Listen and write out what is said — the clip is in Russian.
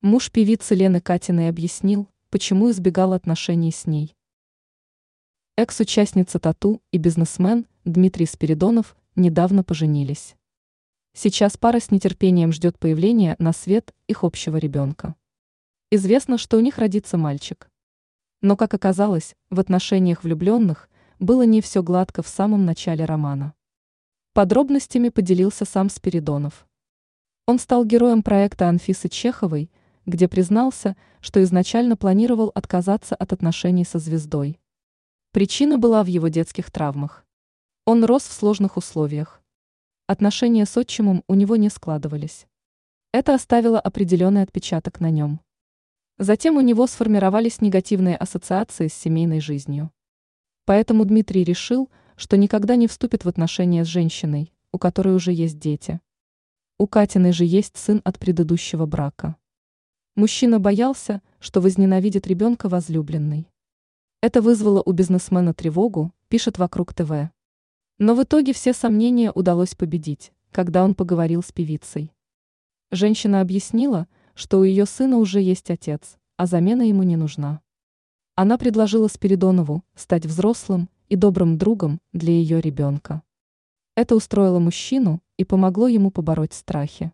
Муж певицы Лены Катиной объяснил, почему избегал отношений с ней. Экс-участница «Тату» и бизнесмен Дмитрий Спиридонов недавно поженились. Сейчас пара с нетерпением ждет появления на свет их общего ребенка. Известно, что у них родится мальчик. Но, как оказалось, в отношениях влюбленных было не все гладко в самом начале романа. Подробностями поделился сам Спиридонов. Он стал героем проекта Анфисы Чеховой, где признался, что изначально планировал отказаться от отношений со звездой. Причина была в его детских травмах. Он рос в сложных условиях. Отношения с отчимом у него не складывались. Это оставило определенный отпечаток на нем. Затем у него сформировались негативные ассоциации с семейной жизнью. Поэтому Дмитрий решил, что никогда не вступит в отношения с женщиной, у которой уже есть дети. У Катиной же есть сын от предыдущего брака. Мужчина боялся, что возненавидит ребенка возлюбленной. Это вызвало у бизнесмена тревогу, пишет «Вокруг ТВ». Но в итоге все сомнения удалось победить, когда он поговорил с певицей. Женщина объяснила, что у ее сына уже есть отец, а замена ему не нужна. Она предложила Спиридонову стать взрослым и добрым другом для ее ребенка. Это устроило мужчину и помогло ему побороть страхи.